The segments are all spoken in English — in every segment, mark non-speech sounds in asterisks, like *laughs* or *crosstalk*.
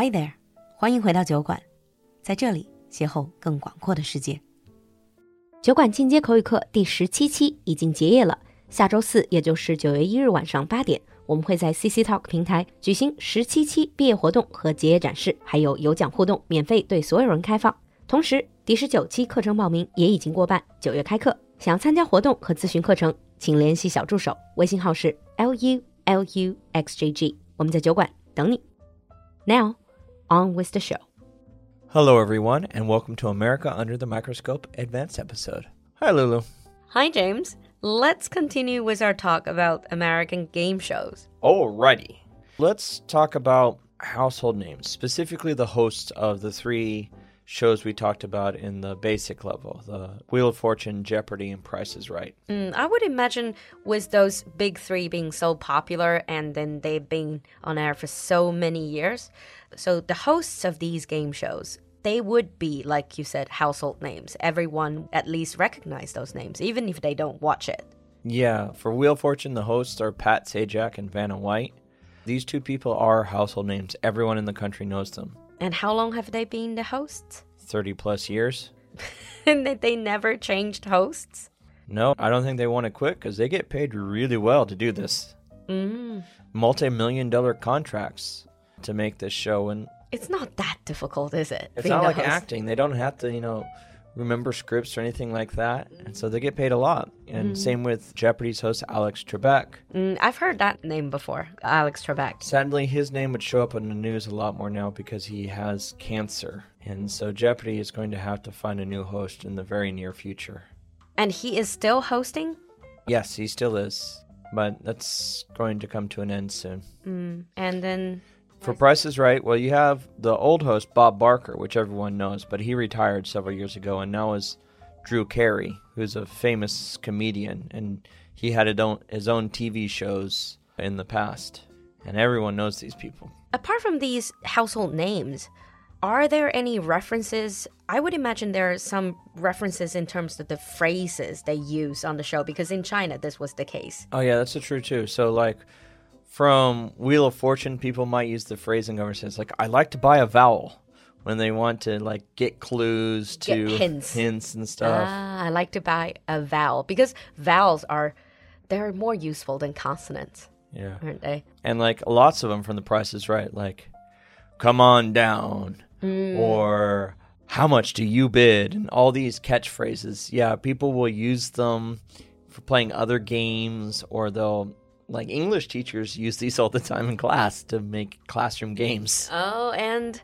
Hi there，欢迎回到酒馆，在这里邂逅更广阔的世界。酒馆进阶口语课第十七期已经结业了，下周四，也就是九月一日晚上八点，我们会在 CC Talk 平台举行十七期毕业活动和结业展示，还有有奖互动，免费对所有人开放。同时，第十九期课程报名也已经过半，九月开课。想要参加活动和咨询课程，请联系小助手，微信号是 l u l u x j g，我们在酒馆等你。Now, on with the show. Hello, everyone, and welcome to America Under the Microscope Advanced episode. Hi, Lulu. Hi, James. Let's continue with our talk about American game shows. Alrighty. Let's talk about household names, specifically the hosts of the three shows we talked about in the basic level the Wheel of Fortune, Jeopardy, and Price is Right. Mm, I would imagine with those big three being so popular and then they've been on air for so many years. So the hosts of these game shows, they would be, like you said, household names. Everyone at least recognize those names, even if they don't watch it. Yeah, for Wheel of Fortune, the hosts are Pat Sajak and Vanna White. These two people are household names. Everyone in the country knows them. And how long have they been the hosts? 30 plus years. *laughs* and that they never changed hosts? No, I don't think they want to quit because they get paid really well to do this. Mm. Multi million dollar contracts to make this show. And it's not that difficult, is it? It's not like host? acting. They don't have to, you know, remember scripts or anything like that. And so they get paid a lot. And mm. same with Jeopardy's host, Alex Trebek. Mm, I've heard that name before, Alex Trebek. Sadly, his name would show up in the news a lot more now because he has cancer. And so Jeopardy is going to have to find a new host in the very near future. And he is still hosting? Yes, he still is. But that's going to come to an end soon. Mm. And then for Price is Right, well, you have the old host, Bob Barker, which everyone knows, but he retired several years ago and now is Drew Carey, who's a famous comedian. And he had his own, his own TV shows in the past. And everyone knows these people. Apart from these household names, are there any references? I would imagine there are some references in terms of the phrases they use on the show because in China this was the case. Oh yeah, that's true too. So like from Wheel of Fortune, people might use the phrase in conversations like, I like to buy a vowel when they want to like get clues to get hints. hints and stuff. Ah, I like to buy a vowel because vowels are they're more useful than consonants. Yeah. Aren't they? And like lots of them from the Price is Right, like come on down mm. or how much do you bid and all these catchphrases. Yeah, people will use them for playing other games or they'll like English teachers use these all the time in class to make classroom games. Oh, and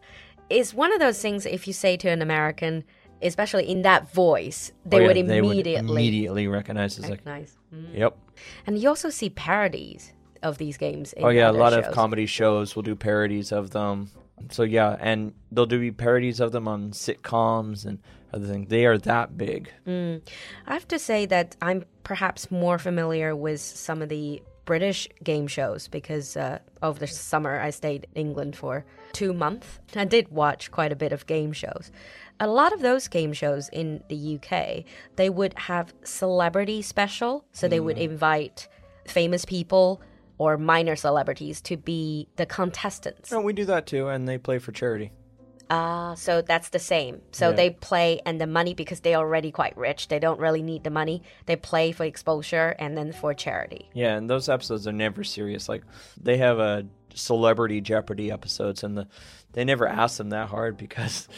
it's one of those things if you say to an American, especially in that voice, they, oh, yeah, would, they immediately would immediately recognize it. Recognize. Like, mm. Yep. And you also see parodies of these games. oh yeah, a lot shows. of comedy shows will do parodies of them. So yeah, and they'll do parodies of them on sitcoms and other things. They are that big. Mm. I have to say that I'm perhaps more familiar with some of the British game shows because uh, over the summer I stayed in England for two months. I did watch quite a bit of game shows. A lot of those game shows in the UK, they would have celebrity special, so they mm. would invite famous people or minor celebrities to be the contestants. Oh, we do that too, and they play for charity. Ah, uh, so that's the same. So yeah. they play and the money because they're already quite rich. They don't really need the money. They play for exposure and then for charity. Yeah, and those episodes are never serious. Like they have a celebrity Jeopardy episodes, and the they never ask them that hard because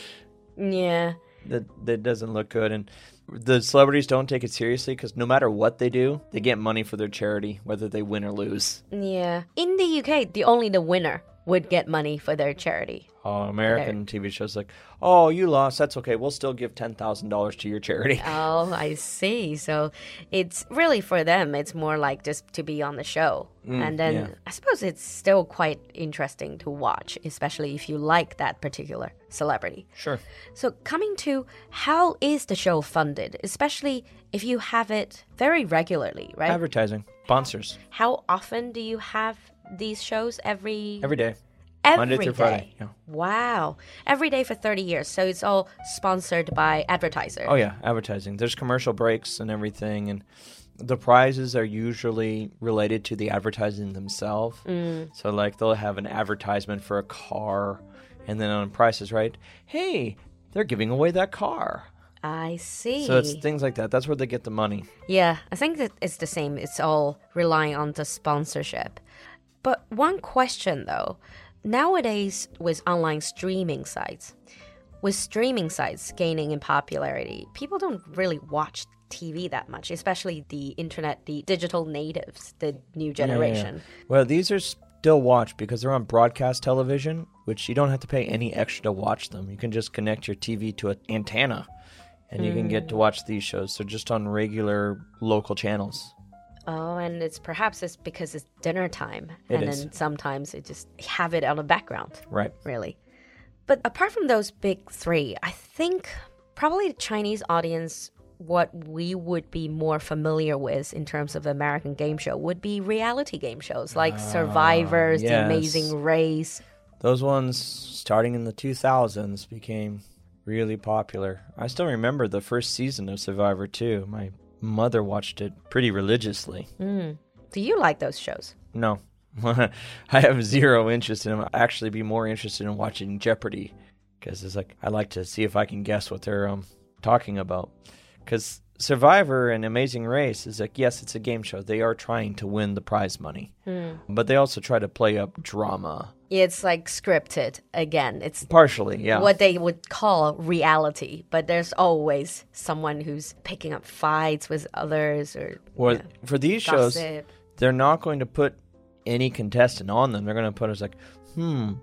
yeah, that that doesn't look good. And the celebrities don't take it seriously because no matter what they do, they get money for their charity, whether they win or lose. Yeah, in the UK, the only the winner would get money for their charity. Oh, American TV shows like, oh, you lost. That's okay. We'll still give ten thousand dollars to your charity. *laughs* Oh, I see. So it's really for them. It's more like just to be on the show, mm, and then yeah. I suppose it's still quite interesting to watch, especially if you like that particular celebrity. Sure. So coming to how is the show funded, especially if you have it very regularly, right? Advertising, sponsors. How often do you have these shows every every day? Every Monday through day. Friday. Yeah. Wow. Every day for 30 years. So it's all sponsored by advertisers. Oh yeah, advertising. There's commercial breaks and everything and the prizes are usually related to the advertising themselves. Mm. So like they'll have an advertisement for a car And then on prices, Right, hey, they're giving away that car. I see. So it's things like that. That's where they get the money. Yeah, I think that it's the same. It's all relying on the sponsorship. But one question though, nowadays with online streaming sites, with streaming sites gaining in popularity, people don't really watch TV that much, especially the internet, the digital natives, the new generation. Well, these are still watched because they're on broadcast television, which you don't have to pay any extra to watch them. You can just connect your TV to an antenna and you can get to mm. watch these shows. They're just on regular local channels. Oh, and it's perhaps it's because it's dinner time, It and is. then sometimes it just have it on the background. Right. really. But apart from those big three, I think probably the Chinese audience, what we would be more familiar with in terms of American game show would be reality game shows like ah, Survivors, The. Amazing Race. Those ones starting in the 2000s became really popular. I still remember the first season of Survivor 2. My mother watched it pretty religiously. Do you like those shows? No. *laughs* I have zero interest in them. I actually be more interested in watching Jeopardy because it's like I like to see if I can guess what they're um, talking about. Because Survivor and Amazing Race is like yes, it's a game show. They are trying to win the prize money, but they also try to play up drama It's like scripted again. It's partially. Yeah, what they would call reality, but there's always someone who's picking up fights with others or Well, yeah, for these shows, they're not going to put any contestant on them. They're going to put us like, hmm.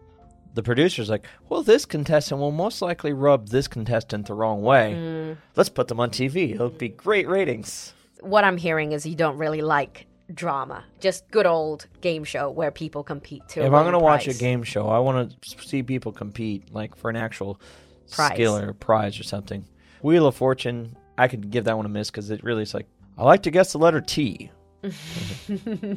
The producer's like, well, this contestant will most likely rub this contestant the wrong way. Mm. Let's put them on TV. It'll be great ratings. what I'm hearing is you don't really like drama, just good old game show where people compete to. if I'm going to watch a game show, I want to see people compete, like for an actual Prize. skill or prize or something. Wheel of Fortune, I could give that one a miss because it really is like, I like to guess the letter T. *laughs*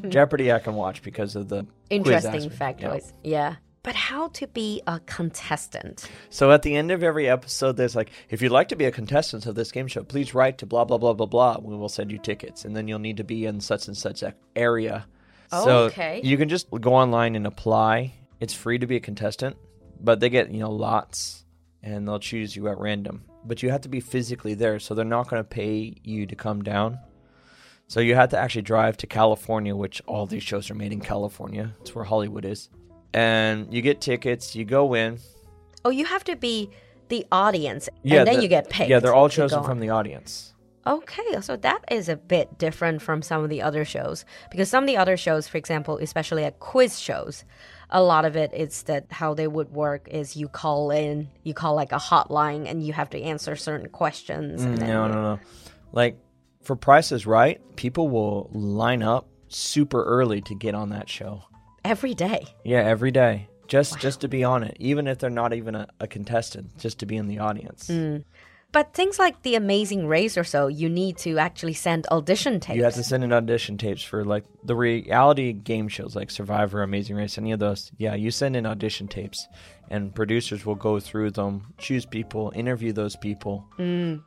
Jeopardy, I can watch because of the interesting aspect. Yeah. factoids, yeah. But how to be a contestant? So at the end of every episode, there's like, if you'd like to be a contestant of this game show, please write to blah blah blah blah blah. We will send you tickets, and then you'll need to be in such and such a area. Oh, so Okay. you can just go online and apply. It's free to be a contestant, but they get you know lots, and they'll choose you at random. But you have to be physically there, so they're not going to pay you to come down. So you have to actually drive to California, which all these shows are made in California. It's where Hollywood is. And you get tickets, you go in, Oh, you have to be the audience, Yeah, and then the- you get paid. Yeah, they're all chosen from the audience. Okay, so that is a bit different from some of the other shows because some of the other shows, for example, especially at quiz shows, a lot of it is that how they would work is you call in, you call like a hotline, and you have to answer certain questions. and mm, No, no, no. Like for Price is Right, people will line up super early to get on that show. Every day. Yeah, every day. Just just to be on it, even if they're not even a, a contestant, just to be in the audience. Mm. But things like The Amazing Race or so, you need to actually send audition tapes. You have to send in audition tapes for like the reality game shows like Survivor, Amazing Race, any of those. Yeah, you send in audition tapes and producers will go through them, choose people, interview those people.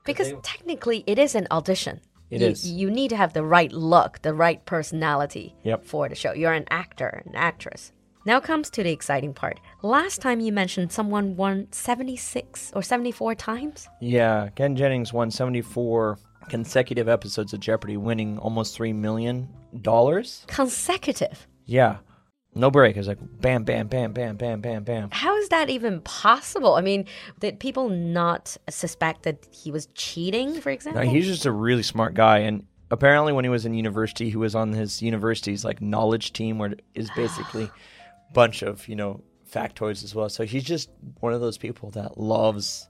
Because technically, it is an audition. It you, is. You need to have the right look, the right personality Yep. for the show. You're an actor, an actress. Now comes to the exciting part. Last time you mentioned someone won 76 or 74 times? Yeah, Ken Jennings won 74 consecutive episodes of Jeopardy, winning almost $3 million. Consecutive. Yeah. No break. It's like bam, bam, bam, bam, bam, bam, bam. How is that even possible? I mean, did people not suspect that he was cheating, for example? No, he's just a really smart guy. And apparently, when he was in university, he was on his university's like knowledge team, where it is *sighs* basically a bunch of, you know, factoids as well. So he's just one of those people that loves,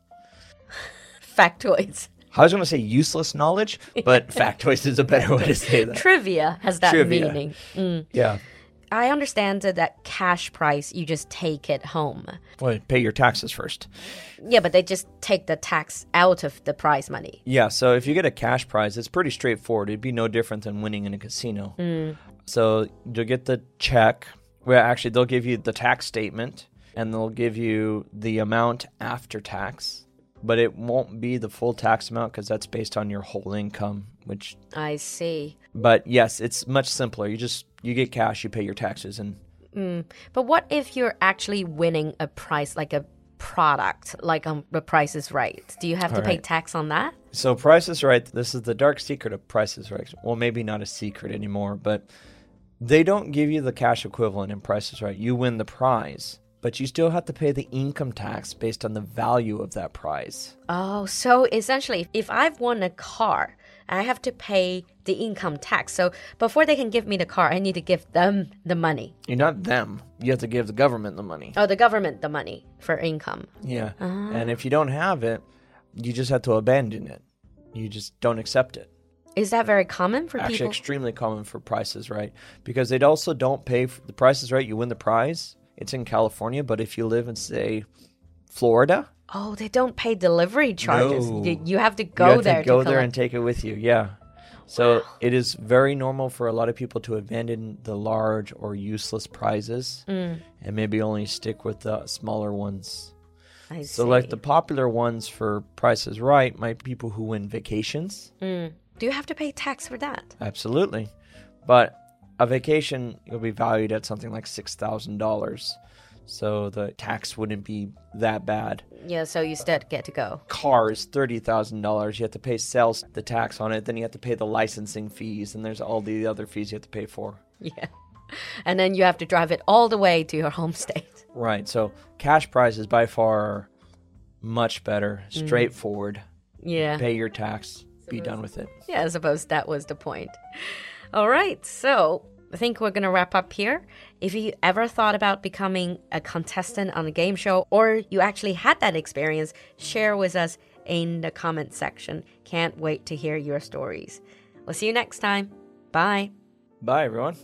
*laughs* Factoids. I was going to say useless knowledge, but *laughs* factoids is a better way to say that. Trivia has that Trivia. meaning. Mm. Yeah. I understand that that cash price, you just take it home. Well, pay your taxes first. Yeah, but they just take the tax out of the prize money. Yeah, so if you get a cash prize, it's pretty straightforward. It'd be no different than winning in a casino. Mm. So you'll get the check. Well, actually, they'll give you the tax statement and they'll give you the amount after tax, but it won't be the full tax amount because that's based on your whole income. Which, I see. but yes, it's much simpler. You just you get cash, you pay your taxes, and mm. But what if you're actually winning a prize, like a product, like on The Price is Right, do you have to pay tax on that? So Price is Right. This is the dark secret of Price is Right. Well, maybe not a secret anymore, but they don't give you the cash equivalent in Price is Right. You win the prize, but you still have to pay the income tax based on the value of that prize. Oh, so essentially, if I've won a car, I have to pay the income tax. So before they can give me the car, I need to give them the money. You're not them. You have to give the government the money. Oh, the government the money for income. Yeah. Ah. And if you don't have it, you just have to abandon it. You just don't accept it. Is that very common for Actually, people? extremely common for Price is Right because they also don't pay for the prices right. You win the prize. It's in California, but if you live in say Florida, Oh, they don't pay delivery charges. No. You, you have to you go have there to go to there collect. and take it with you. Yeah. So it is very normal for a lot of people to abandon the large or useless prizes Mm. and maybe only stick with the smaller ones. I So, see. like the popular ones for Price is Right might be people who win vacations. Mm. Do you have to pay tax for that? Absolutely. But a vacation, you'll be valued at something like $6,000. So the tax wouldn't be that bad. Yeah, so you still get to go. Car is $30,000. You have to pay sales the tax on it. Then you have to pay the licensing fees. And there's all the other fees you have to pay for. Yeah. *laughs* And then you have to drive it all the way to your home state. Right. So cash price is by far much better, mm. straightforward. Yeah. Pay your tax, be done with it. Yeah, I suppose that was the point. All right, so I think we're going to wrap up here. If you ever thought about becoming a contestant on a game show or you actually had that experience, share with us in the comment section. Can't wait to hear your stories. We'll see you next time. Bye. Bye, everyone.